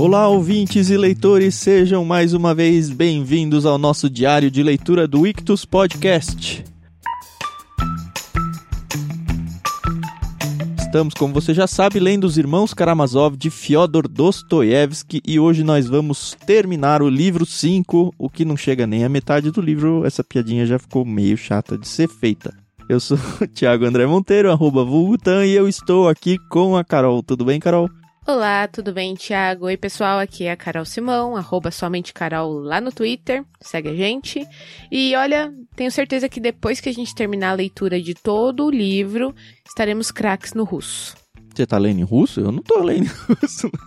Olá, ouvintes e leitores, sejam mais uma vez bem-vindos ao nosso diário de leitura do Ictus Podcast. Estamos, como você já sabe, lendo Os Irmãos Karamazov de Fyodor Dostoiévski e hoje nós vamos terminar o livro 5, o que não chega nem à metade do livro, essa piadinha já ficou meio chata de ser feita. Eu sou o Thiago André Monteiro, arroba Vulgutan, e eu estou aqui com a Carol. Tudo bem, Carol? Olá, tudo bem, Thiago? Oi, pessoal, aqui é a Carol Simão, arroba somente Carol lá no Twitter, segue a gente. E olha, tenho certeza que depois que a gente terminar a leitura de todo o livro, estaremos craques no russo. Você tá lendo em russo? Eu não tô lendo em russo.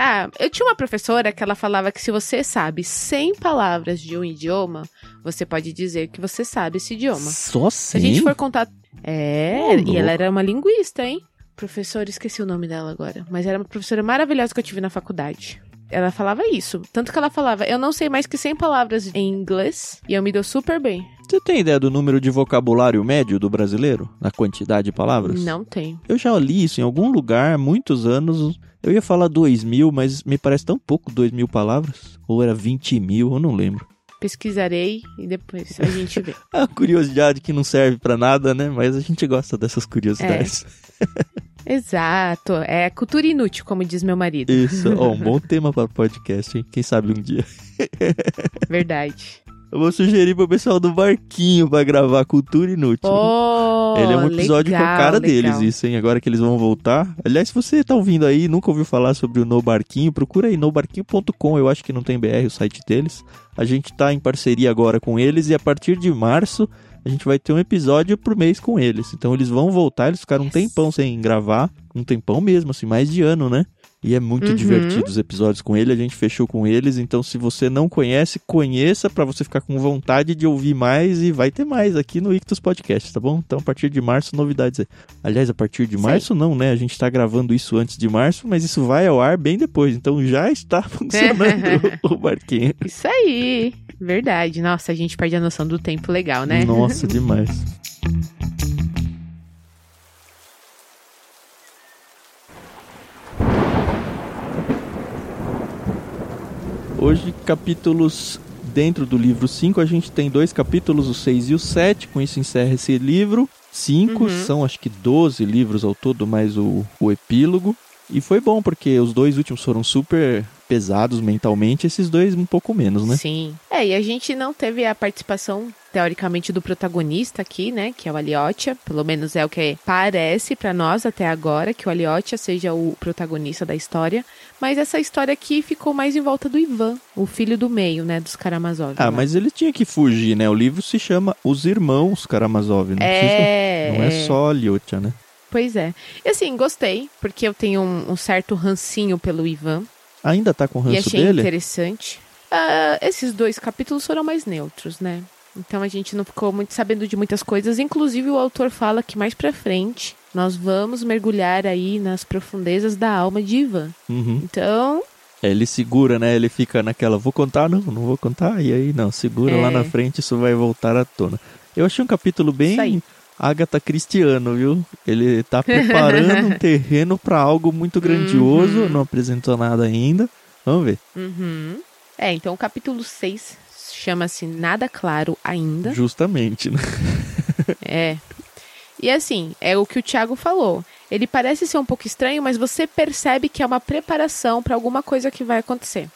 Ah, eu tinha uma professora que ela falava que se você sabe 100 palavras de um idioma, você pode dizer que você sabe esse idioma. Só Se a gente for contar. É, Ô, e ela era uma linguista, hein? Professora, esqueci o nome dela agora. Mas era uma professora maravilhosa que eu tive na faculdade. Ela falava isso. Tanto que ela falava, eu não sei mais que 100 palavras em inglês e eu me dou super bem. Você tem ideia do número de vocabulário médio do brasileiro? Na quantidade de palavras? Não tenho. Eu já li isso em algum lugar há muitos anos. Eu ia falar dois mil, mas me parece tão pouco dois mil palavras. Ou era 20 mil, eu não lembro. Pesquisarei e depois a gente vê. É uma curiosidade que não serve pra nada, né? Mas a gente gosta dessas curiosidades. Exato. É cultura inútil, como diz meu marido. Isso, ó, um bom tema para podcast, hein? Quem sabe um dia. Verdade. Eu vou sugerir pro pessoal do Barquinho pra gravar Cultura Inútil. Oh, Ele é um episódio com a legal, cara legal. deles, isso, hein? Agora que eles vão voltar. Aliás, se você tá ouvindo aí e nunca ouviu falar sobre o No Barquinho, procura aí nobarquinho.com, eu acho que não tem BR o site deles. A gente tá em parceria agora com eles e a partir de março a gente vai ter um episódio por mês com eles. Então eles vão voltar, eles ficaram um Yes. tempão sem gravar, um tempão mesmo, assim, mais de ano, né? E é muito Uhum. divertido os episódios com ele, a gente fechou com eles, então se você não conhece, conheça pra você ficar com vontade de ouvir mais e vai ter mais aqui no Ictus Podcast, tá bom? Então a partir de março, novidades aí. Aliás, a partir de Sim. março não, né? A gente tá gravando isso antes de março, mas isso vai ao ar bem depois, então já está funcionando o barquinho. Isso aí. Verdade. Nossa, a gente perde a noção do tempo legal, né? Nossa, demais. Hoje, capítulos dentro do livro 5, a gente tem dois capítulos, o 6 e o 7. Com isso encerra esse livro. 5 Uhum. são acho que 12 livros ao todo, mais o, o epílogo. E foi bom, porque os dois últimos foram super pesados mentalmente, esses dois um pouco menos, né? Sim. É, e a gente não teve a participação, teoricamente, do protagonista aqui, né? Que é o Aliotia. Pelo menos é o que parece pra nós até agora, que o Aliotia seja o protagonista da história. Mas essa história aqui ficou mais em volta do Ivan, o filho do meio, né? Dos Karamazov. Ah, lá. mas ele tinha que fugir, né? O livro se chama Os Irmãos Karamazov. Não, É. precisa, não é só Lyotia, né? Pois é. E assim, gostei, porque eu tenho um, um certo rancinho pelo Ivan. Ainda tá com o e ranço achei dele? interessante. Ah, esses dois capítulos foram mais neutros, né? Então a gente não ficou muito sabendo de muitas coisas. Inclusive, o autor fala que mais pra frente nós vamos mergulhar aí nas profundezas da alma de Ivan. Uhum. Então, É, ele segura, né? Ele fica naquela, vou contar, não, não vou contar. E aí, não, segura É. lá na frente, isso vai voltar à tona. Eu achei um capítulo bem. Agatha Cristiano, viu? Ele tá preparando um terreno pra algo muito grandioso, Uhum. não apresentou nada ainda. Vamos ver. uhum. É, então o capítulo 6 chama-se Nada Claro Ainda. Justamente, né? É. E assim, é o que o Thiago falou. Ele parece ser um pouco estranho, mas você percebe que é uma preparação para alguma coisa que vai acontecer.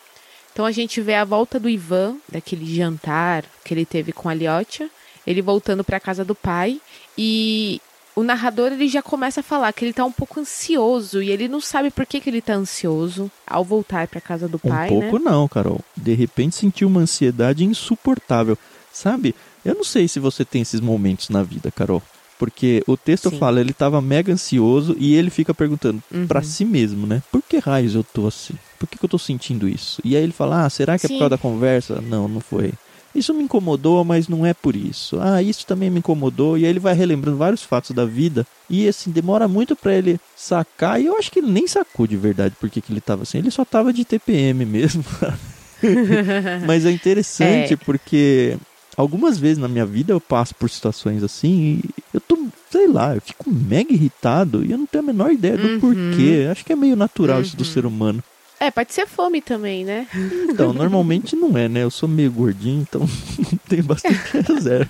Então a gente vê a volta do Ivan, daquele jantar que ele teve com a Liotia, ele voltando para casa do pai e o narrador ele já começa a falar que ele tá um pouco ansioso e ele não sabe por que, que ele tá ansioso ao voltar para casa do Um pai, pouco né? não, Carol. De repente sentiu uma ansiedade insuportável. Sabe? Eu não sei se você tem esses momentos na vida, Carol. Porque o texto Sim. fala, ele tava mega ansioso e ele fica perguntando Uhum. pra si mesmo, né? Por que raios eu tô assim? Por que, que eu tô sentindo isso? E aí ele fala, ah, será que é por Sim. causa da conversa? Não, não foi. Isso me incomodou, mas não é por isso. Ah, isso também me incomodou. E aí ele vai relembrando vários fatos da vida. E assim, demora muito pra ele sacar. E eu acho que ele nem sacou de verdade por que, ele tava assim. Ele só tava de TPM mesmo. Mas é interessante É. porque algumas vezes na minha vida eu passo por situações assim e eu tô, sei lá, eu fico mega irritado e eu não tenho a menor ideia do Uhum. porquê. Acho que é meio natural isso do Uhum. ser humano. É, pode ser fome também, né? Então, normalmente não é, né? Eu sou meio gordinho, então tem bastante reserva.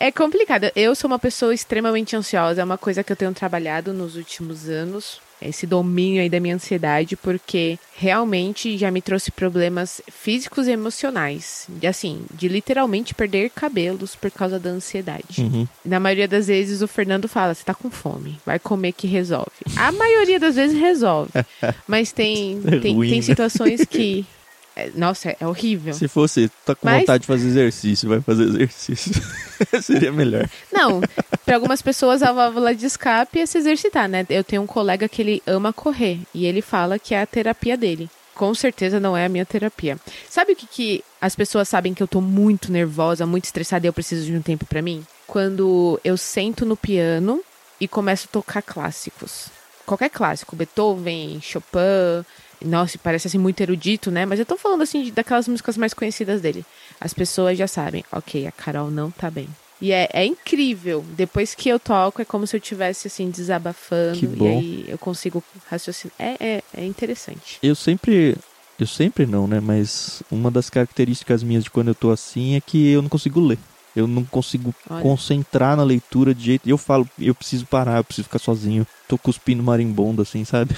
É complicado. Eu sou uma pessoa extremamente ansiosa. É uma coisa que eu tenho trabalhado nos últimos anos esse domínio aí da minha ansiedade, porque realmente já me trouxe problemas físicos e emocionais. De assim, de literalmente perder cabelos por causa da ansiedade. Uhum. Na maioria das vezes o Fernando fala: você tá com fome, vai comer que resolve. A maioria das vezes resolve. Mas tem, É tem, ruim, tem né? situações que. é, Nossa, é horrível. Se fosse, tá com Mas- vontade de fazer exercício, vai fazer exercício. Seria melhor. Não, para algumas pessoas a válvula de escape é se exercitar, né? Eu tenho um colega que ele ama correr e ele fala que é a terapia dele. Com certeza não é a minha terapia. Sabe o que, que as pessoas sabem que eu tô muito nervosa, muito estressada e eu preciso de um tempo pra mim? Quando eu sento no piano e começo a tocar clássicos. Qualquer clássico, Beethoven, Chopin. Nossa, parece assim muito erudito, né? Mas eu tô falando assim de- daquelas músicas mais conhecidas dele. As pessoas já sabem, ok, a Carol não tá bem. E é, é incrível. Depois que eu toco, é como se eu estivesse assim desabafando. E aí eu consigo raciocinar. É, é, é interessante. Eu sempre. Eu sempre não, né? Mas uma das características minhas de quando eu tô assim é que eu não consigo ler. Eu não consigo Olha. concentrar na leitura de jeito. Eu falo, eu preciso parar, eu preciso ficar sozinho. Tô cuspindo marimbondo, assim, sabe?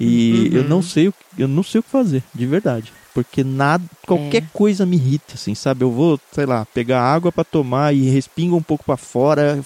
E eu não sei, o- eu não sei o que fazer, de verdade. Porque nada, qualquer É. coisa me irrita, assim, sabe? Eu vou, sei lá, pegar água pra tomar e respinga um pouco pra fora.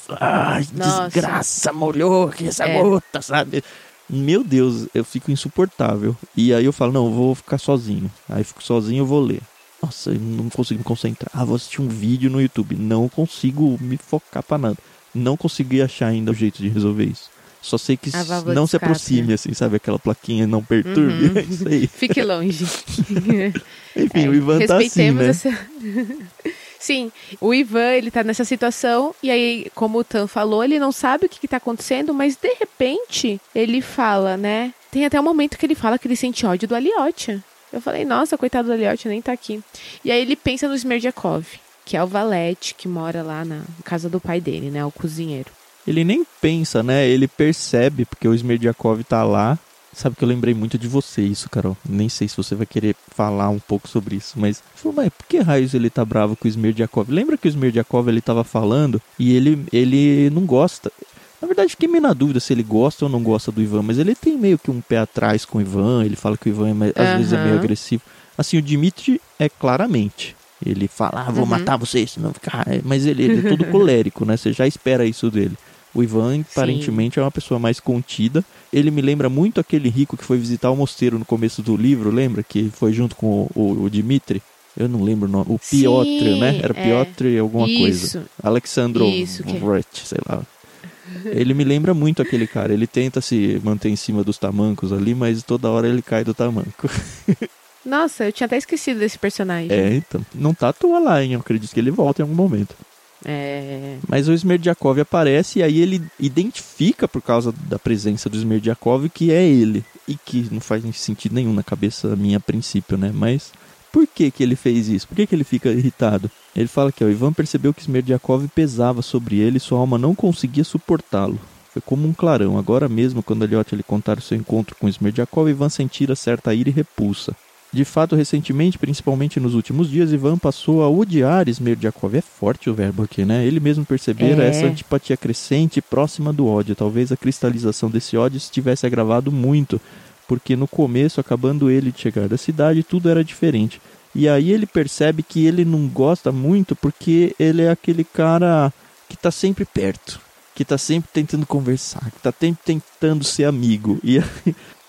Nossa. desgraça, molhou aqui essa É. gota, sabe? Meu Deus, eu fico insuportável. E aí eu falo, não, eu vou ficar sozinho. Aí fico sozinho, eu vou ler. Nossa, eu não consigo me concentrar. Ah, vou assistir um vídeo no YouTube. Não consigo me focar pra nada. Não consegui achar ainda o jeito de resolver isso. Só sei que não se aproxime, assim, sabe? Aquela plaquinha não perturbe. Uhum. É isso aí. Fique longe. Enfim, É, o Ivan tá assim, né? essa- Sim, o Ivan, ele tá nessa situação, e aí, como o Tan falou, ele não sabe o que, que tá acontecendo, mas de repente ele fala, né? Tem até um momento que ele fala que ele sente ódio do Aliotia. Eu falei, nossa, coitado do Aliotia, nem tá aqui. E aí ele pensa no Smerdiakov, que é o valete que mora lá na casa do pai dele, né? O cozinheiro. Ele nem pensa, né? Ele percebe, porque o Smerdiakov tá lá. Sabe que eu lembrei muito de você isso, Carol. Nem sei se você vai querer falar um pouco sobre isso, mas... Falou, mas por que raios ele tá bravo com o Smerdiakov? Lembra que o Smerdiakov ele tava falando e ele, ele não gosta... Na verdade, fiquei meio na dúvida se ele gosta ou não gosta do Ivan, mas ele tem meio que um pé atrás com o Ivan, ele fala que o Ivan é às vezes é meio agressivo. Assim, o Dimitri é claramente. Ele fala, ah, vou Uhum. matar você, senão ficar... Mas ele, ele é todo colérico, né? Você já espera isso dele. O Ivan, aparentemente, é uma pessoa mais contida. Ele me lembra muito aquele rico que foi visitar o mosteiro no começo do livro, lembra? Que foi junto com o, o, o Dimitri. Eu não lembro o nome. O Piotr, Sim, né? Era é. Piotr alguma coisa. Isso. Alexandro Isso, que- sei lá. Ele me lembra muito aquele cara. Ele tenta se manter em cima dos tamancos ali, mas toda hora ele cai do tamanco. Nossa, eu tinha até esquecido desse personagem. É, então. Não tá à toa lá, hein? Eu acredito que ele volta em algum momento. É. Mas o Smerdiakov aparece e aí ele identifica, por causa da presença do Smerdiakov, que é ele. E que não faz sentido nenhum na cabeça minha a princípio, né? Mas por que, que ele fez isso? Por que, que ele fica irritado? Ele fala que ó, Ivan percebeu que Smerdiakov pesava sobre ele e sua alma não conseguia suportá-lo. Foi como um clarão. Agora mesmo, quando Elliot lhe contar o seu encontro com Smerdiakov, Ivan sentira certa ira e repulsa. De fato, recentemente, principalmente nos últimos dias, Ivan passou a odiar Smerdiakov. É forte o verbo aqui, né? Ele mesmo percebera É. essa antipatia crescente próxima do ódio. Talvez a cristalização desse ódio se tivesse agravado muito, porque no começo, acabando ele de chegar da cidade, tudo era diferente. E aí ele percebe que ele não gosta muito porque ele é aquele cara que tá sempre perto, que tá sempre tentando conversar, que tá sempre tentando ser amigo. E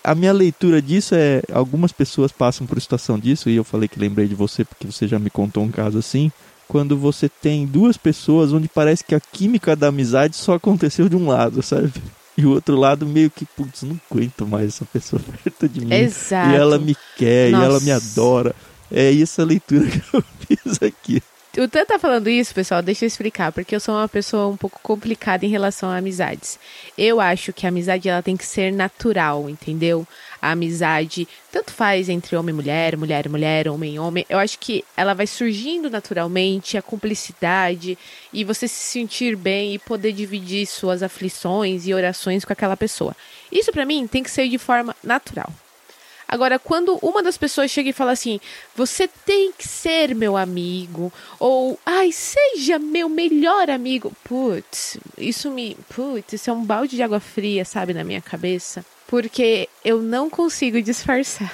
a minha leitura disso é algumas pessoas passam por situação disso e eu falei que lembrei de você porque você já me contou um caso assim, quando você tem duas pessoas onde parece que a química da amizade só aconteceu de um lado, sabe? E o outro lado meio que, putz, não aguento mais essa pessoa perto de mim. Exato. E ela me quer, e ela me Nossa. adora. É essa leitura que eu fiz aqui. O Tan tá falando isso, pessoal, deixa eu explicar, porque eu sou uma pessoa um pouco complicada em relação a amizades. Eu acho que a amizade ela tem que ser natural, entendeu? A amizade tanto faz entre homem e mulher, mulher e mulher, homem e homem. Eu acho que ela vai surgindo naturalmente, a cumplicidade e você se sentir bem e poder dividir suas aflições e orações com aquela pessoa. Isso pra mim tem que ser de forma natural. Agora, quando uma das pessoas chega e fala assim, você tem que ser meu amigo, ou ai, seja meu melhor amigo, putz, isso me. Putz, isso é um balde de água fria, sabe, na minha cabeça. Porque eu não consigo disfarçar.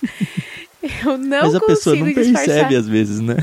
eu não Mas a pessoa não disfarçar. percebe às vezes, né?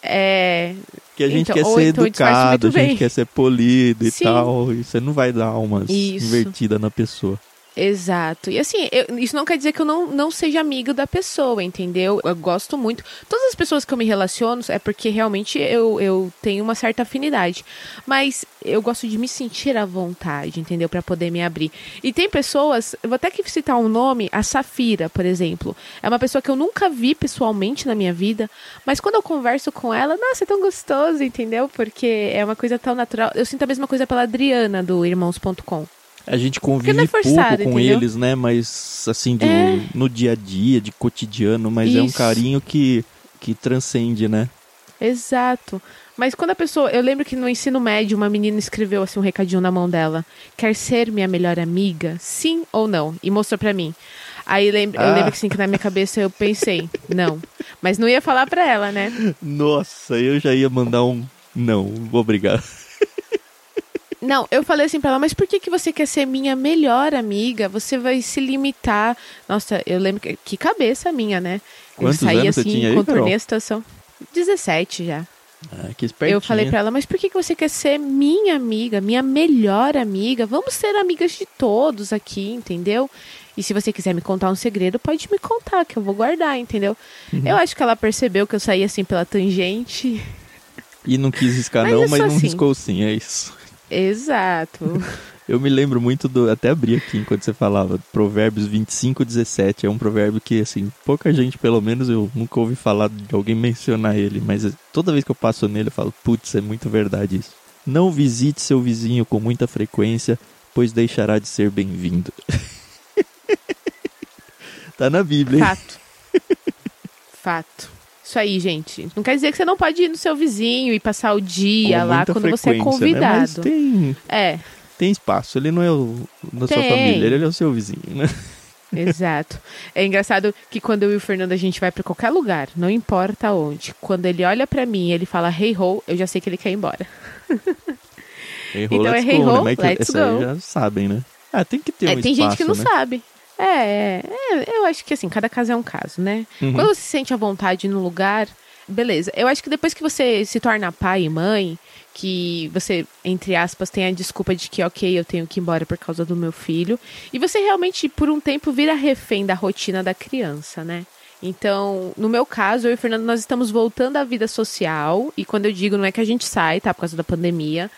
É. Que a gente Então, quer ser então educado, a gente bem. quer ser polido e Sim. tal. E você não vai dar umas Isso. invertidas na pessoa. Exato. E assim, eu- isso não quer dizer que eu não, não seja amigo da pessoa, entendeu? Eu gosto muito. Todas as pessoas que eu me relaciono é porque realmente eu, eu tenho uma certa afinidade. Mas eu gosto de me sentir à vontade, entendeu? Pra poder me abrir. E tem pessoas, eu vou até que citar um nome, a Safira, por exemplo. É uma pessoa que eu nunca vi pessoalmente na minha vida, mas quando eu converso com ela, nossa, é tão gostoso, entendeu? Porque é uma coisa tão natural. Eu sinto a mesma coisa pela Adriana do Irmãos.com. A gente não convive é forçado, pouco com entendeu? eles, né? Mas assim, do- É. no dia a dia, de cotidiano, mas é um Isso. carinho que, que transcende, né? Exato. Mas quando a pessoa. Eu lembro que no ensino médio uma menina escreveu assim um recadinho na mão dela. Quer ser minha melhor amiga? Sim ou não? E mostrou pra mim. Aí lembro, eu Ah. lembro que assim, que na minha cabeça eu pensei, não. Mas não ia falar pra ela, né? Nossa, eu já ia mandar um não, obrigado. Não, eu falei assim pra ela, mas por que, que você quer ser minha melhor amiga? Você vai se limitar. Nossa, eu lembro que, que cabeça minha, né? Quantos eu saí anos você assim, tinha aí, contornei Carol? a situação. 17 já. Ah, que espertinha. Eu falei pra ela, mas por que que você quer ser minha amiga, minha melhor amiga? Vamos ser amigas de todos aqui, entendeu? E se você quiser me contar um segredo, pode me contar, que eu vou guardar, entendeu? Uhum. Eu acho que ela percebeu que eu saí assim pela tangente. E não quis riscar Mas não, mas não assim. riscou sim, é isso. Exato. Eu me lembro muito do. Até abri aqui enquanto você falava. Provérbios 25, 17. É um provérbio que, assim, pouca gente, pelo menos, eu nunca ouvi falar de alguém mencionar ele. Mas toda vez que eu passo nele, eu falo, putz, é muito verdade isso. Não visite seu vizinho com muita frequência, pois deixará de ser bem-vindo. tá na Bíblia, hein? Fato. Fato. Isso aí, gente. Não quer dizer que você não pode ir no seu vizinho e passar o dia Com lá quando você é frequência, né? Mas convidado. tem, É, tem espaço. Ele não é o da sua Tem. família, ele é o seu vizinho, né? Exato. É engraçado que quando eu e o Fernando a gente vai pra qualquer lugar, não importa onde, quando ele olha pra mim e ele fala hey ho, eu já sei que ele quer ir embora. Errou, Então é hey go, né? ho, que- let's go. já sabem, né? Ah, tem que ter É, um tem espaço, gente que não né? sabe. É, é, é, eu acho que assim, cada caso é um caso, né? Uhum. Quando você se sente à vontade no lugar, beleza. Eu acho que depois que você se torna pai e mãe, que você, entre aspas, tem a desculpa de que, ok, eu tenho que ir embora por causa do meu filho, e você realmente, por um tempo, vira refém da rotina da criança, né? Então, no meu caso, eu e o Fernando, nós estamos voltando à vida social, e quando eu digo, não é que a gente sai, tá? Por causa da pandemia,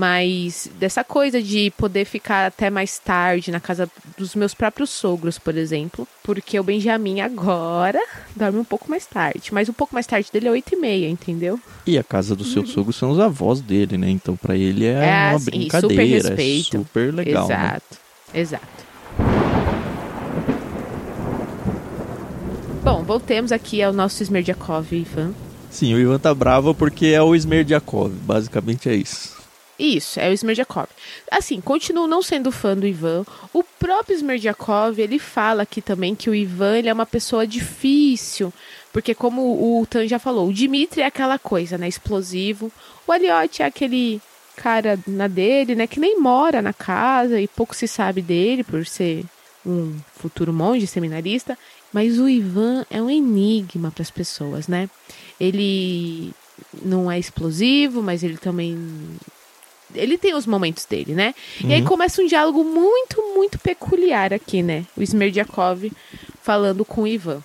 mas dessa coisa de poder ficar até mais tarde na casa dos meus próprios sogros, por exemplo, porque o Benjamin agora dorme um pouco mais tarde, mas um pouco mais tarde dele é oito e meia, entendeu? E a casa do seu sogro são os avós dele, né? Então pra ele é, Uhum. É, uma assim, super brincadeira, é respeito. super legal, né? exato, exato. Bom, voltemos aqui ao nosso Smerdiakov, Ivan. Sim, o Ivan tá bravo porque é o Smerdiakov, basicamente é isso. Isso, é o Smerdiakov. Assim, continuo não sendo fã do Ivan. O próprio Smerdiakov, ele fala aqui também que o Ivan ele é uma pessoa difícil. Porque como o Tan já falou, o Dimitri é aquela coisa, né? Explosivo. O Aliotti é aquele cara na dele, né? Que nem mora na casa e pouco se sabe dele por ser um futuro monge seminarista. Mas o Ivan é um enigma para as pessoas, né? Ele não é explosivo, mas ele também ele tem os momentos dele, né? E aí Uhum. começa um diálogo muito, muito peculiar aqui, né? O Smerdiakov falando com o Ivan.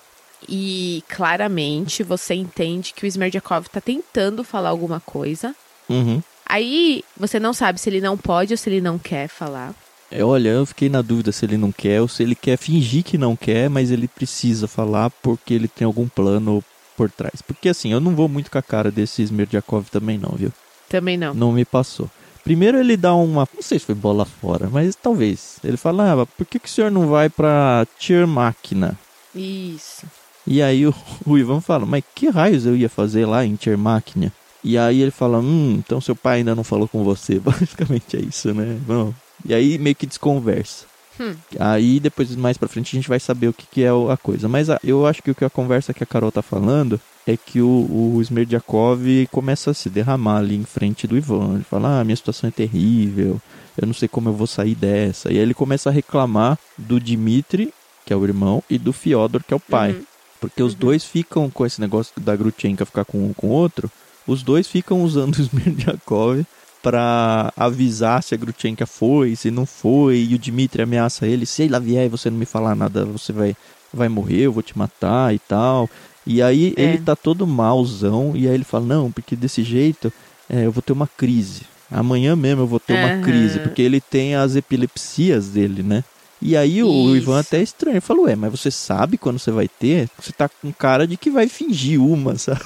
E claramente você entende que o Smerdiakov tá tentando falar alguma coisa. Uhum. Aí você não sabe se ele não pode ou se ele não quer falar. É, olha, eu fiquei na dúvida se ele não quer ou se ele quer fingir que não quer, mas ele precisa falar porque ele tem algum plano por trás. Porque assim, eu não vou muito com a cara desse Smerdiakov também não, viu? Também não. Não me passou. Primeiro ele dá uma, não sei se foi bola fora, mas talvez. Ele fala, ah, por que, que o senhor não vai pra Tier Máquina? Isso. E aí o, o Ivan fala, mas que raios eu ia fazer lá em Tier Máquina? E aí ele fala, hum, então seu pai ainda não falou com você. Basicamente é isso, né? Bom, e aí meio que desconversa. Hum. Aí depois, mais pra frente, a gente vai saber o que, que é a coisa. Mas a, eu acho que o que a conversa que a Carol tá falando é que o, o Smerdyakov começa a se derramar ali em frente do Ivan. Ele fala, ah, minha situação é terrível, eu não sei como eu vou sair dessa. E aí ele começa a reclamar do Dmitri, que é o irmão, e do Fyodor, que é o pai. Uhum. Porque os dois ficam com esse negócio da Grutchenka ficar com um com o outro, os dois ficam usando o Smerdyakov para avisar se a Grutchenka foi, se não foi, e o Dmitry ameaça ele, se ela vier e você não me falar nada, você vai, vai morrer, eu vou te matar e tal. E aí É. ele tá todo malzão, e aí ele fala, não, porque desse jeito é, eu vou ter uma crise. Amanhã mesmo eu vou ter uma Aham. crise, porque ele tem as epilepsias dele, né? E aí o. Ivan até é estranho, ele falou, ué, mas você sabe quando você vai ter? Você tá com cara de que vai fingir uma, sabe?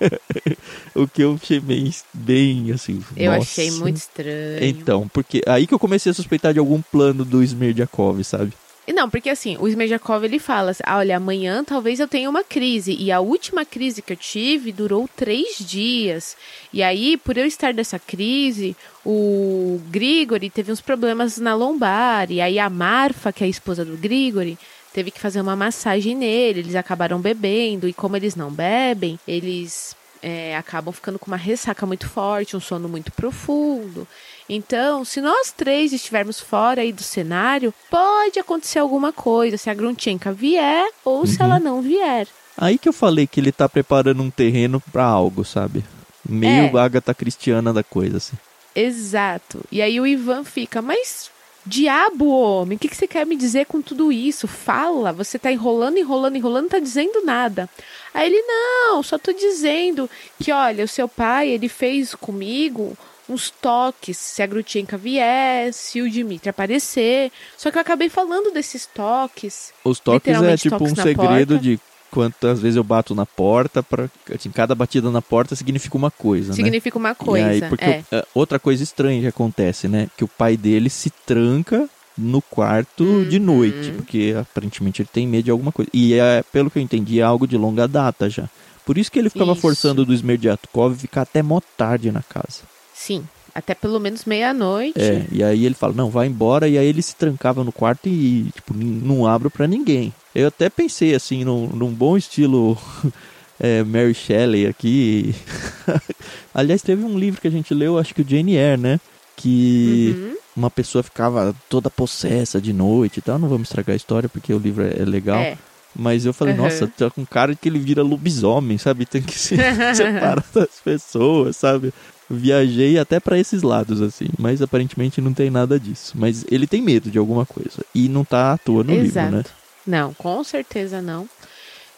o que eu achei bem, bem assim. Eu nossa. achei muito estranho. Então, porque aí que eu comecei a suspeitar de algum plano do Smerdyakov, sabe? E Não, porque assim, o Smerdyakov ele fala assim, ah, olha, amanhã talvez eu tenha uma crise. E a última crise que eu tive durou três dias. E aí, por eu estar dessa crise, o Grigori teve uns problemas na lombar. E aí a Marfa, que é a esposa do Grigori, teve que fazer uma massagem nele. Eles acabaram bebendo. E como eles não bebem, eles é, acabam ficando com uma ressaca muito forte, um sono muito profundo. Então, se nós três estivermos fora aí do cenário, pode acontecer alguma coisa, se a Grunchenka vier ou se Uhum. ela não vier. Aí que eu falei que ele tá preparando um terreno pra algo, sabe? Meio É. Agatha Cristiana da coisa, assim. Exato. E aí o Ivan fica, mas diabo, homem, o que, que você quer me dizer com tudo isso? Fala, você tá enrolando, enrolando, enrolando, não tá dizendo nada. Aí ele, não, só tô dizendo que, olha, o seu pai, ele fez comigo uns toques, se a Grutchenka vier, se o Dimitri aparecer. Só que eu acabei falando desses toques. Os toques é tipo um segredo porta. de quantas vezes eu bato na porta para assim, cada batida na porta significa uma coisa, né? Significa uma coisa. E aí, porque é. o- é, outra coisa estranha que acontece, né? Que o pai dele se tranca no quarto Uhum. de noite, porque aparentemente ele tem medo de alguma coisa. E é, pelo que eu entendi, é algo de longa data já. Por isso que ele ficava Isso. forçando do Smerdyakov ficar até mó tarde na casa. Sim, até pelo menos meia-noite. É, e aí ele fala, não, vai embora, e aí ele se trancava no quarto e, tipo, não abro pra ninguém. Eu até pensei, assim, num, num bom estilo é, Mary Shelley aqui. Aliás, teve um livro que a gente leu, acho que o Jane Eyre, né? Que Uhum. uma pessoa ficava toda possessa de noite e tal. Não vamos estragar a história porque o livro é, é legal. É. Mas eu falei, Uhum. nossa, tá com cara que ele vira lobisomem, sabe? Tem que se separar das pessoas, sabe? Viajei até pra esses lados, assim. Mas aparentemente não tem nada disso. Mas ele tem medo de alguma coisa. E não tá à toa no Exato. livro, né? Não, com certeza não.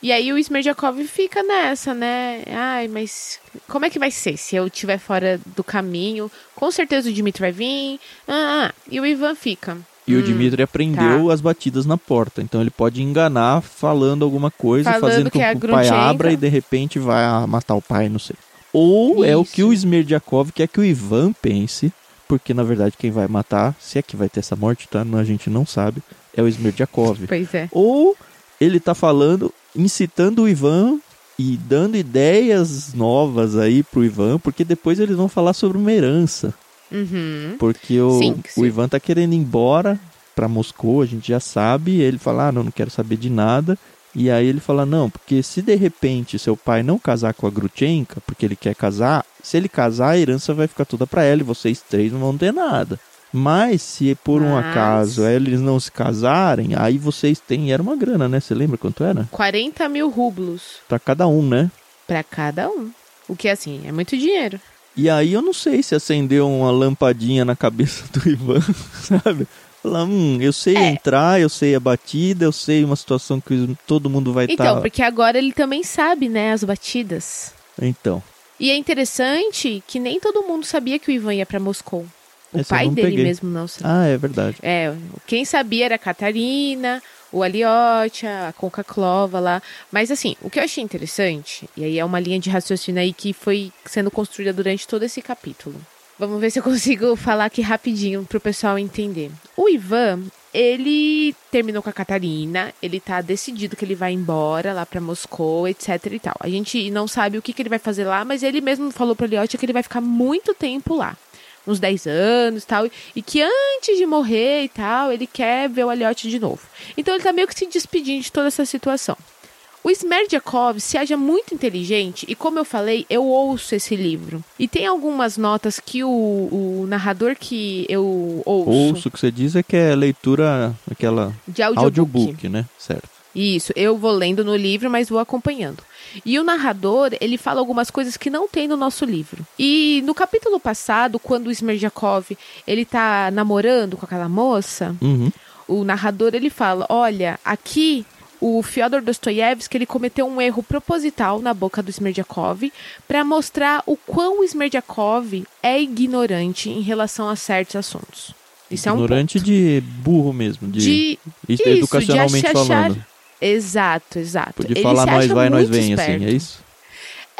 E aí o Smerdyakov fica nessa, né? Ai, mas como é que vai ser se eu estiver fora do caminho? Com certeza o Dimitri vai vir. Ah, ah. e o Ivan fica. E o Hum, Dimitri aprendeu tá. as batidas na porta. Então ele pode enganar falando alguma coisa, Falando fazendo com que que o pai abra e de repente vai matar o pai, não sei. Ou é o que Isso. o Smerdyakov quer que o Ivan pense, porque na verdade quem vai matar, se é que vai ter essa morte, tá? A gente não sabe, é o Smerdyakov. Pois é. Ou ele tá falando, incitando o Ivan e dando ideias novas aí pro Ivan, porque depois eles vão falar sobre uma herança. Uhum. Porque o, Sim, o sim. Ivan tá querendo ir embora pra Moscou, a gente já sabe. Ele fala: Ah, não, não quero saber de nada. E aí ele fala: Não, porque se de repente seu pai não casar com a Grutchenka, porque ele quer casar, se ele casar, a herança vai ficar toda pra ela e vocês três não vão ter nada. Mas se por um Mas- acaso eles não se casarem, aí vocês têm. Era uma grana, né? Você lembra quanto era? 40 mil rublos Pra cada um, né? pra cada um. O que, assim, é muito dinheiro. E aí eu não sei se acendeu uma lampadinha na cabeça do Ivan, sabe? Falar, hum, eu sei É. entrar, eu sei a batida, eu sei uma situação que todo mundo vai estar. Então, porque agora ele também sabe, né, as batidas. Então, E é interessante que nem todo mundo sabia que o Ivan ia pra Moscou. O Essa pai dele peguei. mesmo não sabia. ah, é verdade. É, quem sabia era a Catarina, o Aliotia, a Conca-Clova lá. Mas assim, o que eu achei interessante, e aí é uma linha de raciocínio aí que foi sendo construída durante todo esse capítulo. Vamos ver se eu consigo falar aqui rapidinho pro pessoal entender. O Ivan, ele terminou com a Catarina, ele tá decidido que ele vai embora lá pra Moscou, etc e tal. A gente não sabe o que, que ele vai fazer lá, mas ele mesmo falou pro Aliotia que ele vai ficar muito tempo lá. uns 10 anos tal, e que antes de morrer e tal, ele quer ver o Aliote de novo. Então ele tá meio que se despedindo de toda essa situação. O Smerdyakov se acha muito inteligente e, como eu falei, eu ouço esse livro. E tem algumas notas que o, o narrador que eu ouço... Ouço, o que você diz é que é leitura, aquela... De audiobook. audiobook, né? Certo. Isso, eu vou lendo no livro, mas vou acompanhando. E o narrador, ele fala algumas coisas que não tem no nosso livro. E no capítulo passado, quando o Smerdyakov, ele tá namorando com aquela moça, Uhum. o narrador, ele fala, olha, aqui o Fyodor Dostoiévski ele cometeu um erro proposital na boca do Smerdyakov para mostrar o quão o Smerdyakov é ignorante em relação a certos assuntos. Isso é um Ignorante de burro mesmo, de, de isso, educacionalmente de achar- falando. Exato, exato. Podia Ele falar nós vai, nós vem, esperto. assim, é isso?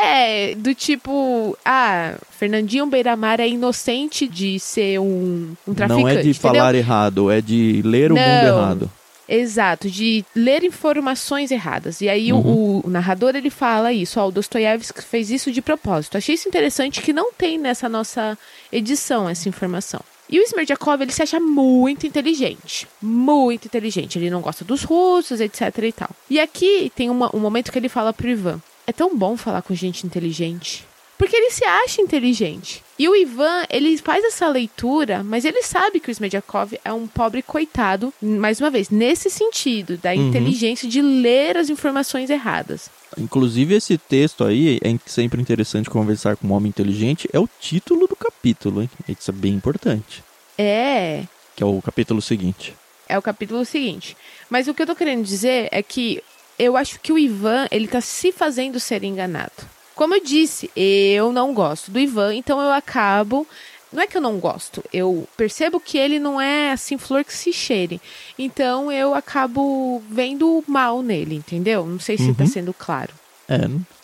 É, do tipo, ah, Fernandinho Beiramar é inocente de ser um, um traficante. Não é de entendeu? falar errado, é de ler o mundo Não. errado. Exato, de ler informações erradas. E aí o- Uhum. o, o narrador ele fala isso, ó, o Dostoiévski fez isso de propósito. Achei isso interessante que não tem nessa nossa edição essa informação. E o Smerdyakov, ele se acha muito inteligente. Muito inteligente. Ele não gosta dos russos, etc e tal. E aqui tem uma- um momento que ele fala pro Ivan: É tão bom falar com gente inteligente. Porque ele se acha inteligente. E o Ivan, ele faz essa leitura, mas ele sabe que o Smerdyakov é um pobre coitado, mais uma vez, nesse sentido, da Uhum. inteligência de ler as informações erradas. Inclusive, esse texto aí, é sempre interessante conversar com um homem inteligente, é o título do capítulo, hein? Isso é bem importante. É, Que é o capítulo seguinte. é o capítulo seguinte. Mas o que eu tô querendo dizer é que eu acho que o Ivan, ele tá se fazendo ser enganado. Como eu disse, eu não gosto do Ivan, então eu acabo. Não é que eu não gosto, eu percebo que ele não é assim flor que se cheire. Então eu acabo vendo mal nele, entendeu? Não sei se tá Uhum. sendo claro. É,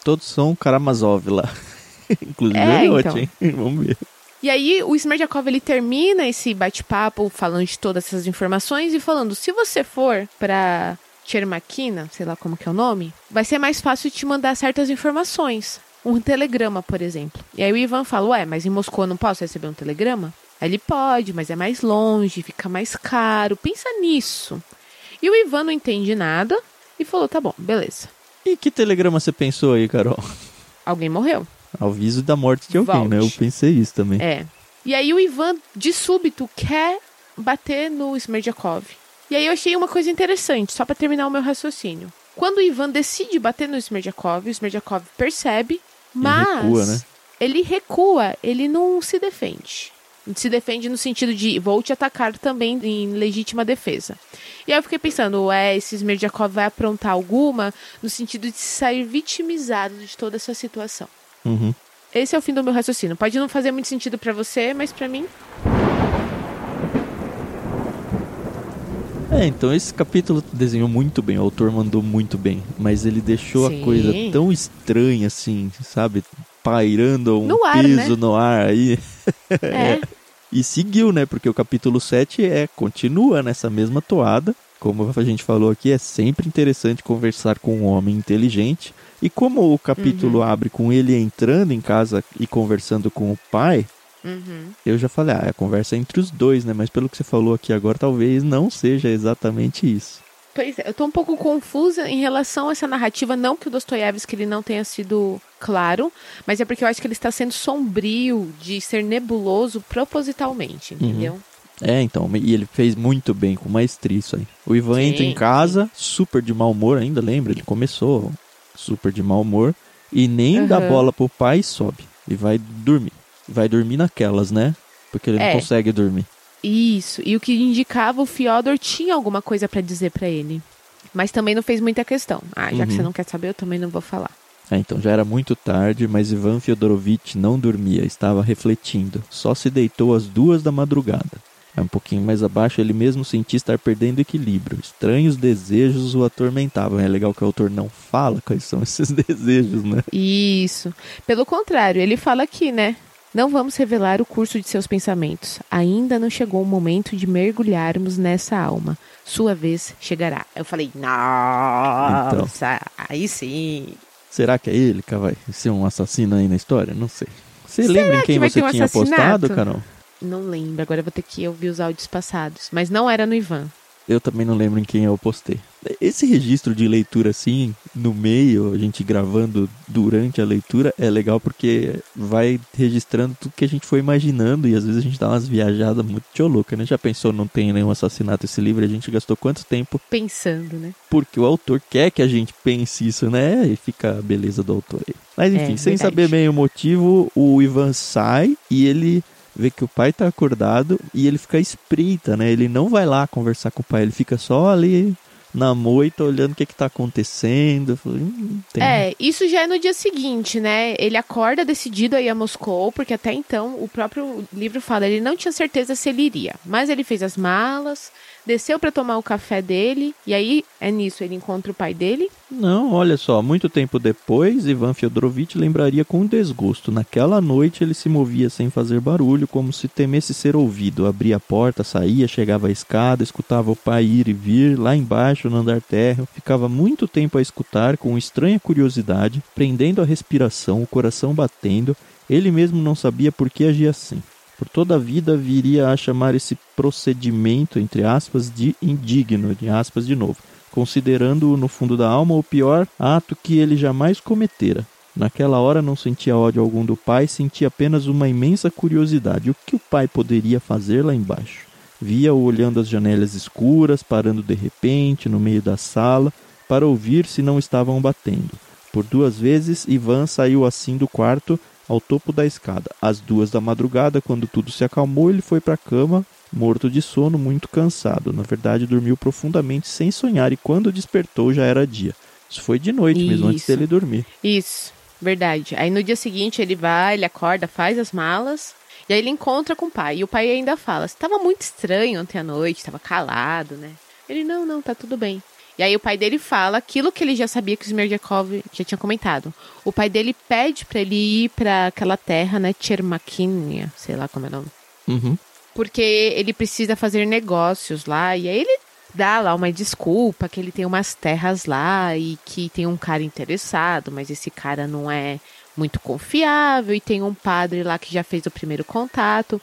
todos são Karamazov lá. Inclusive É, o Elliot, então. hein? Vamos ver. E aí o Smerdyakov ele termina esse bate-papo falando de todas essas informações e falando: se você for pra Chermakina, sei lá como que é o nome, vai ser mais fácil te mandar certas informações. Um telegrama, por exemplo. E aí o Ivan fala: Ué, mas em Moscou eu não posso receber um telegrama? Aí ele pode, mas é mais longe, fica mais caro. Pensa nisso. E o Ivan não entende nada e falou: Tá bom, beleza. E que telegrama você pensou aí, Carol? Alguém morreu. Aviso da morte de alguém, né? Eu Volte. pensei isso também. É. E aí o Ivan, de súbito, quer bater no Smerdyakov. E aí eu achei uma coisa interessante, só pra terminar o meu raciocínio. Quando o Ivan decide bater no Smerdyakov, o Smerdyakov percebe, mas recua, né? ele recua, ele não se defende. Se defende no sentido de vou te atacar também em legítima defesa. E aí eu fiquei pensando, é, esse Smerdyakov vai aprontar alguma no sentido de sair vitimizado de toda essa situação. Uhum. Esse é o fim do meu raciocínio. Pode não fazer muito sentido pra você, mas pra mim. É, então esse capítulo desenhou muito bem, o autor mandou muito bem, mas ele deixou Sim. a coisa tão estranha assim, sabe? Pairando um No ar, peso né? no ar aí. É. E seguiu, né? Porque o capítulo 7 é, continua nessa mesma toada. Como a gente falou aqui, é sempre interessante conversar com um homem inteligente. E como o capítulo Uhum. abre com ele entrando em casa e conversando com o pai, Uhum. eu já falei, ah, é a conversa é entre os dois, né? Mas pelo que você falou aqui agora, talvez não seja exatamente isso. Pois é, eu tô um pouco confusa em relação a essa narrativa. Não que o Dostoiévski ele não tenha sido claro, mas é porque eu acho que ele está sendo sombrio de ser nebuloso propositalmente, Uhum. entendeu? É, então, e ele fez muito bem, com maestria isso aí. O Ivan Sim, entra em casa, super de mau humor ainda, lembra? Ele começou super de mau humor e nem dá Aham. bola pro pai e sobe. E vai dormir. Vai dormir naquelas, né? Porque ele É. não consegue dormir. Isso. E o que indicava o Fyodor tinha alguma coisa pra dizer pra ele. Mas também não fez muita questão. Ah, já que Uhum. você não quer saber, eu também não vou falar. É, então já era muito tarde, mas Ivan Fyodorovitch não dormia, estava refletindo. Só se deitou às duas da madrugada. Aí um pouquinho mais abaixo, ele mesmo sentia estar perdendo equilíbrio. Estranhos desejos o atormentavam. É legal que o autor não fala quais são esses desejos, né? Isso. Pelo contrário, ele fala aqui, né? Não vamos revelar o curso de seus pensamentos. Ainda não chegou o momento de mergulharmos nessa alma. Sua vez chegará. Eu falei, nossa, aí sim. Será que é ele que vai ser um assassino aí na história? Não sei. Você lembra em que quem vai você um tinha apostado, Carol? Não lembro, agora vou ter que ouvir os áudios passados. Mas não era no Ivan. Eu também não lembro em quem eu postei. Esse registro de leitura assim, no meio, a gente gravando durante a leitura, é legal porque vai registrando tudo que a gente foi imaginando e às vezes a gente dá umas viajadas muito loucas, né? Já pensou, não tem nenhum assassinato esse livro, a gente gastou quanto tempo pensando, né? Porque o autor quer que a gente pense isso, né? E fica a beleza do autor aí. Mas enfim, é, sem verdade. saber bem o motivo, o Ivan sai e ele vê que o pai tá acordado e ele fica espreita, né? Ele não vai lá conversar com o pai, ele fica só ali na moita olhando o que que tá acontecendo. Hum, é, isso já é no dia seguinte, né? Ele acorda decidido a ir a Moscou, porque até então o próprio livro fala, ele não tinha certeza se ele iria, mas ele fez as malas, desceu para tomar o café dele, e aí é nisso ele encontra o pai dele. Não, olha só, muito tempo depois, Ivan Fyodorovitch lembraria com desgosto. Naquela noite ele se movia sem fazer barulho, como se temesse ser ouvido. Abria a porta, saía, chegava à escada, escutava o pai ir e vir, lá embaixo no andar térreo, ficava muito tempo a escutar com estranha curiosidade, prendendo a respiração, o coração batendo. Ele mesmo não sabia por que agia assim por toda a vida viria a chamar esse procedimento, entre aspas, de indigno, de aspas de novo, considerando-o no fundo da alma o pior ato que ele jamais cometera. Naquela hora não sentia ódio algum do pai, sentia apenas uma imensa curiosidade. O que o pai poderia fazer lá embaixo? Via-o olhando as janelas escuras, parando de repente no meio da sala para ouvir se não estavam batendo. Por duas vezes, Ivan saiu assim do quarto ao topo da escada. Às duas da madrugada, quando tudo se acalmou, ele foi para a cama, morto de sono, muito cansado. Na verdade, dormiu profundamente sem sonhar e quando despertou já era dia. Isso foi de noite Isso. mesmo, antes dele dormir. Isso, verdade. Aí no dia seguinte ele vai, ele acorda, faz as malas. E aí ele encontra com o pai. E o pai ainda fala: estava muito estranho ontem à noite, estava calado, né? Ele: Não, não, tá tudo bem. E aí o pai dele fala aquilo que ele já sabia que o Smerdyakov já tinha comentado. O pai dele pede para ele ir para aquela terra, né, Tchermakinia, sei lá como é o nome. Uhum. Porque ele precisa fazer negócios lá e aí ele dá lá uma desculpa que ele tem umas terras lá e que tem um cara interessado, mas esse cara não é muito confiável e tem um padre lá que já fez o primeiro contato,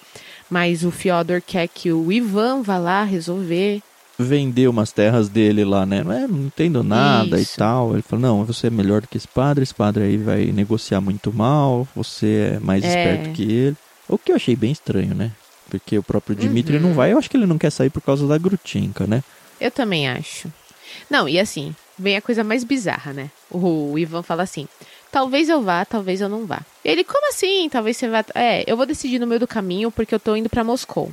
mas o Fyodor quer que o Ivan vá lá resolver vender umas terras dele lá, né? Não, é, não entendo nada Isso. e tal. Ele falou, não, você é melhor do que esse padre, esse padre aí vai negociar muito mal, você é mais é. esperto que ele. O que eu achei bem estranho, né? Porque o próprio Dimitri uhum. não vai, eu acho que ele não quer sair por causa da Grutinka, né? Eu também acho. Não, e assim, vem a coisa mais bizarra, né? O Ivan fala assim: talvez eu vá, talvez eu não vá. E ele, como assim? Talvez você vá. É, eu vou decidir no meio do caminho porque eu tô indo para Moscou.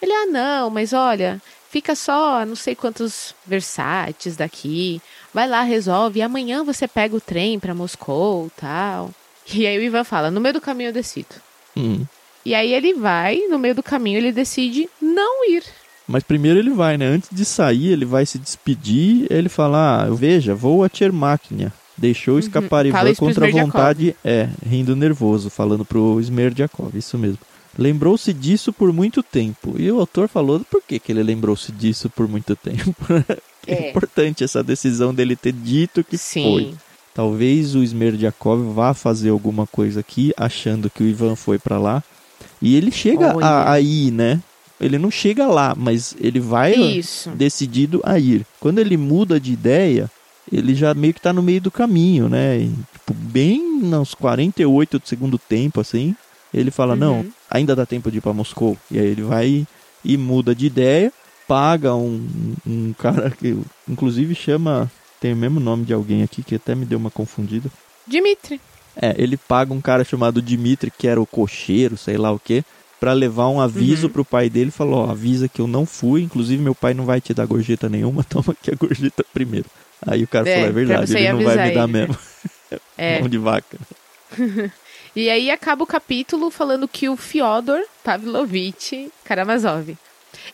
Ele, ah, não, mas olha, Fica só não sei quantos versáteis daqui. Vai lá, resolve. E amanhã você pega o trem para Moscou tal. E aí o Ivan fala: no meio do caminho eu decido. Hum. E aí ele vai, no meio do caminho ele decide não ir. Mas primeiro ele vai, né? Antes de sair, ele vai se despedir. Ele fala: ah, veja, vou a Tchermáquia. Deixou uhum. escapar uhum. Ivan contra a vontade. É, rindo nervoso, falando pro Smerdyakov, isso mesmo lembrou-se disso por muito tempo. E o autor falou por que, que ele lembrou-se disso por muito tempo. é. é importante essa decisão dele ter dito que Sim. foi. Talvez o Smerdyakov vá fazer alguma coisa aqui, achando que o Ivan foi para lá. E ele chega a, a ir, né? Ele não chega lá, mas ele vai Isso. decidido a ir. Quando ele muda de ideia, ele já meio que tá no meio do caminho, né? E, tipo, bem nos 48 do segundo tempo, assim, ele fala: uhum. Não, ainda dá tempo de ir para Moscou. E aí ele vai e muda de ideia, paga um, um cara que, inclusive, chama. Tem o mesmo nome de alguém aqui que até me deu uma confundida. Dimitri. É, ele paga um cara chamado Dimitri, que era o cocheiro, sei lá o que, para levar um aviso uhum. pro pai dele. Falou: Ó, avisa que eu não fui, inclusive meu pai não vai te dar gorjeta nenhuma, toma aqui a gorjeta primeiro. Aí o cara é, falou: É verdade, ele não vai me dar ele. mesmo. É. Mão de vaca. E aí acaba o capítulo falando que o Fyodor Pavlovich Karamazov,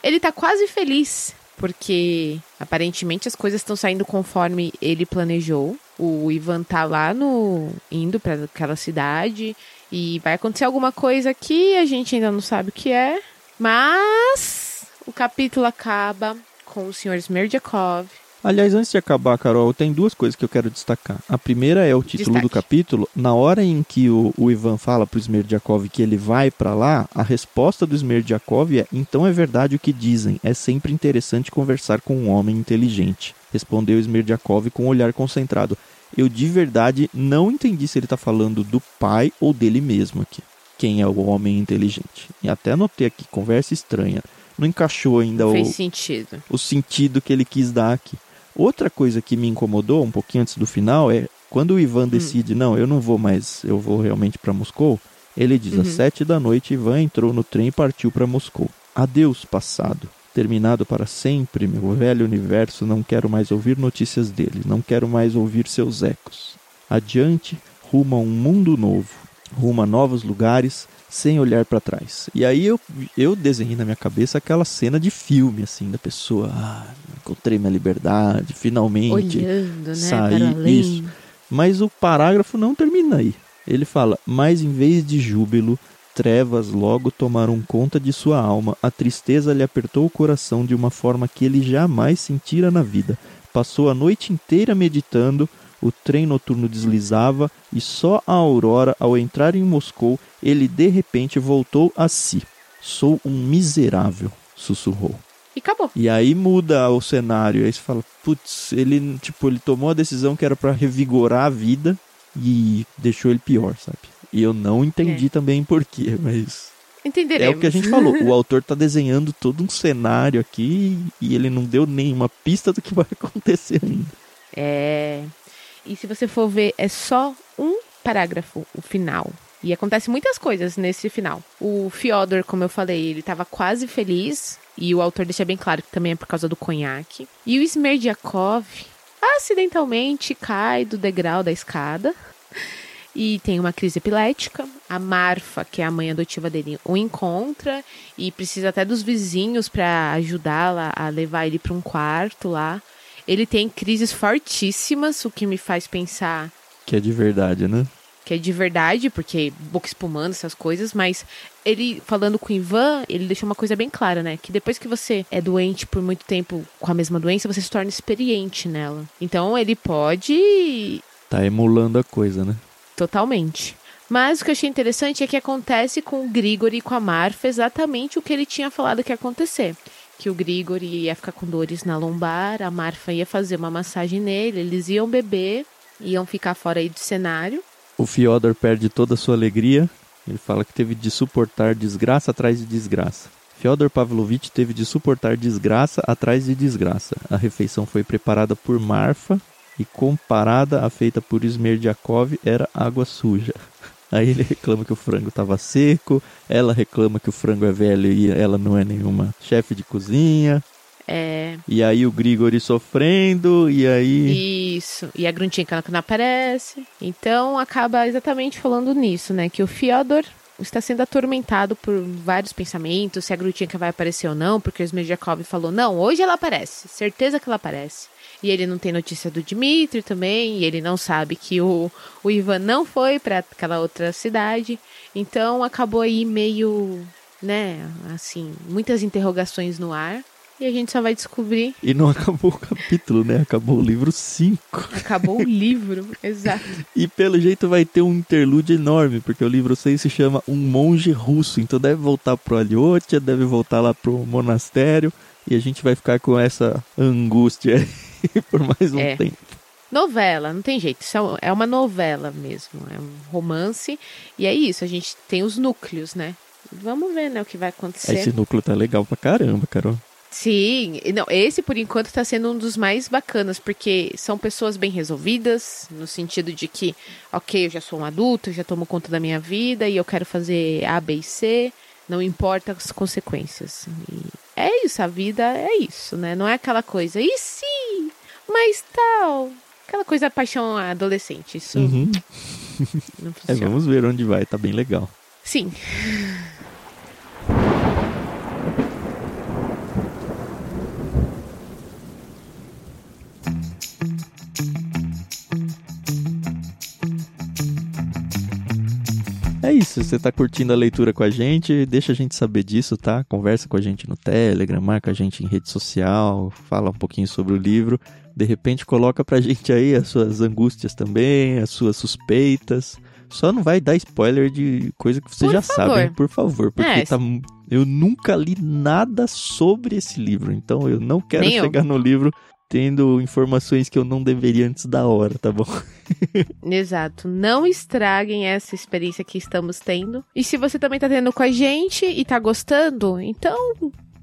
ele tá quase feliz, porque aparentemente as coisas estão saindo conforme ele planejou. O Ivan tá lá no indo para aquela cidade e vai acontecer alguma coisa que a gente ainda não sabe o que é, mas o capítulo acaba com o Sr. Smerdyakov Aliás, antes de acabar, Carol, tem duas coisas que eu quero destacar. A primeira é o título Destaque. do capítulo. Na hora em que o, o Ivan fala pro Smerdiakov que ele vai para lá, a resposta do Smerdiakov é: então é verdade o que dizem. É sempre interessante conversar com um homem inteligente. Respondeu Smerdiakov com um olhar concentrado. Eu de verdade não entendi se ele está falando do pai ou dele mesmo aqui. Quem é o homem inteligente? E até anotei aqui, conversa estranha. Não encaixou ainda o, Fez sentido. o sentido que ele quis dar aqui. Outra coisa que me incomodou um pouquinho antes do final é quando o Ivan decide, não, eu não vou mais, eu vou realmente para Moscou. Ele diz, às sete da noite, Ivan entrou no trem e partiu para Moscou. Adeus, passado. Terminado para sempre, meu velho universo, não quero mais ouvir notícias dele, não quero mais ouvir seus ecos. Adiante, rumo a um mundo novo, rumo a novos lugares, sem olhar para trás. E aí eu, eu desenhei na minha cabeça aquela cena de filme, assim, da pessoa, ah, encontrei minha liberdade, finalmente. Olhando, né? além. isso. Mas o parágrafo não termina aí. Ele fala: Mas em vez de júbilo, trevas logo tomaram conta de sua alma. A tristeza lhe apertou o coração de uma forma que ele jamais sentira na vida. Passou a noite inteira meditando. O trem noturno deslizava e só a aurora, ao entrar em Moscou, ele de repente voltou a si. Sou um miserável, sussurrou. E acabou. E aí muda o cenário. Aí você fala, putz, ele, tipo, ele tomou a decisão que era pra revigorar a vida e deixou ele pior, sabe? E eu não entendi também por quê, mas é Entenderemos. o que a gente falou. O autor tá desenhando todo um cenário aqui e ele não deu nenhuma pista do que vai acontecer ainda. É. E se você for ver, é só um parágrafo, o final. E acontece muitas coisas nesse final. O Fyodor, como eu falei, ele tava quase feliz. E o autor deixa bem claro que também é por causa do conhaque. E o Smerdiakov acidentalmente cai do degrau da escada. E tem uma crise epilética. A Marfa, que é a mãe adotiva dele, o encontra e precisa até dos vizinhos para ajudá-la a levar ele para um quarto lá. Ele tem crises fortíssimas, o que me faz pensar Que é de verdade, né? que é de verdade, porque boca espumando essas coisas, mas ele falando com o Ivan, ele deixou uma coisa bem clara, né? Que depois que você é doente por muito tempo com a mesma doença, você se torna experiente nela. Então ele pode Tá emulando a coisa, né? Totalmente. Mas o que eu achei interessante é que acontece com o Grigori e com a Marfa exatamente o que ele tinha falado que ia acontecer. Que o Grigori ia ficar com dores na lombar, a Marfa ia fazer uma massagem nele, eles iam beber, iam ficar fora aí do cenário. O Fyodor perde toda a sua alegria. Ele fala que teve de suportar desgraça atrás de desgraça. Fyodor Pavlovich teve de suportar desgraça atrás de desgraça. A refeição foi preparada por Marfa e comparada à feita por Smerdiakov era água suja. Aí ele reclama que o frango estava seco, ela reclama que o frango é velho e ela não é nenhuma chefe de cozinha. É, E aí o Grigori sofrendo, e aí isso. E a Gruntinka não aparece. Então acaba exatamente falando nisso, né? Que o Fyodor está sendo atormentado por vários pensamentos, se a Gruntinka vai aparecer ou não, porque o Smerdiakov falou, não, hoje ela aparece, certeza que ela aparece. E ele não tem notícia do Dmitry também, e ele não sabe que o, o Ivan não foi para aquela outra cidade. Então acabou aí meio, né, assim, muitas interrogações no ar. E a gente só vai descobrir. E não acabou o capítulo, né? Acabou o livro 5. Acabou o livro, exato. E pelo jeito vai ter um interlúdio enorme, porque o livro 6 se chama Um Monge Russo. Então deve voltar pro Aliotia, deve voltar lá pro monastério. E a gente vai ficar com essa angústia aí por mais um É. tempo. Novela, não tem jeito. Isso é uma novela mesmo. É um romance. E é isso, a gente tem os núcleos, né? Vamos ver, né, o que vai acontecer. Esse núcleo tá legal pra caramba, Carol. Sim, não, esse por enquanto tá sendo um dos mais bacanas, porque são pessoas bem resolvidas, no sentido de que, ok, eu já sou um adulto, eu já tomo conta da minha vida e eu quero fazer A, B e C, não importa as consequências. E é isso, a vida é isso, né? Não é aquela coisa, e sim, mas tal. Aquela coisa paixão adolescente, isso Uhum. É, vamos ver onde vai, tá bem legal. Sim. É isso, você tá curtindo a leitura com a gente, deixa a gente saber disso, tá? Conversa com a gente no Telegram, marca a gente em rede social, fala um pouquinho sobre o livro. De repente coloca pra gente aí as suas angústias também, as suas suspeitas. Só não vai dar spoiler de coisa que você Por já favor. sabe, por favor, porque É, tá eu nunca li nada sobre esse livro, então eu não quero Nem eu. chegar no livro tendo informações que eu não deveria antes da hora, tá bom? Exato. Não estraguem essa experiência que estamos tendo. E se você também tá tendo com a gente e tá gostando, então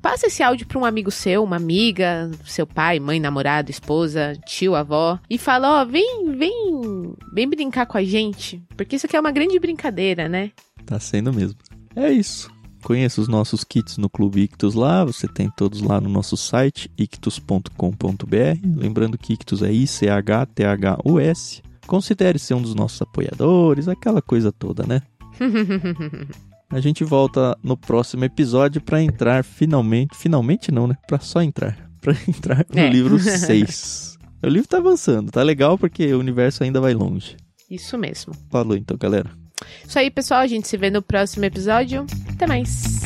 passa esse áudio para um amigo seu, uma amiga, seu pai, mãe, namorado, esposa, tio, avó e fala, ó, vem, vem, vem brincar com a gente, porque isso aqui é uma grande brincadeira, né? Tá sendo mesmo. É isso. Conheça os nossos kits no Clube Ictus lá, você tem todos lá no nosso site, ictus.com.br. Lembrando que Ictus é I-C-H-T-H-U-S. Considere ser um dos nossos apoiadores, aquela coisa toda, né? A gente volta no próximo episódio para entrar finalmente. Finalmente não, né? Pra só entrar. Pra entrar no É. livro 6. o livro tá avançando, tá legal porque o universo ainda vai longe. Isso mesmo. Falou então, galera. Isso aí, pessoal. A gente se vê no próximo episódio. Até mais.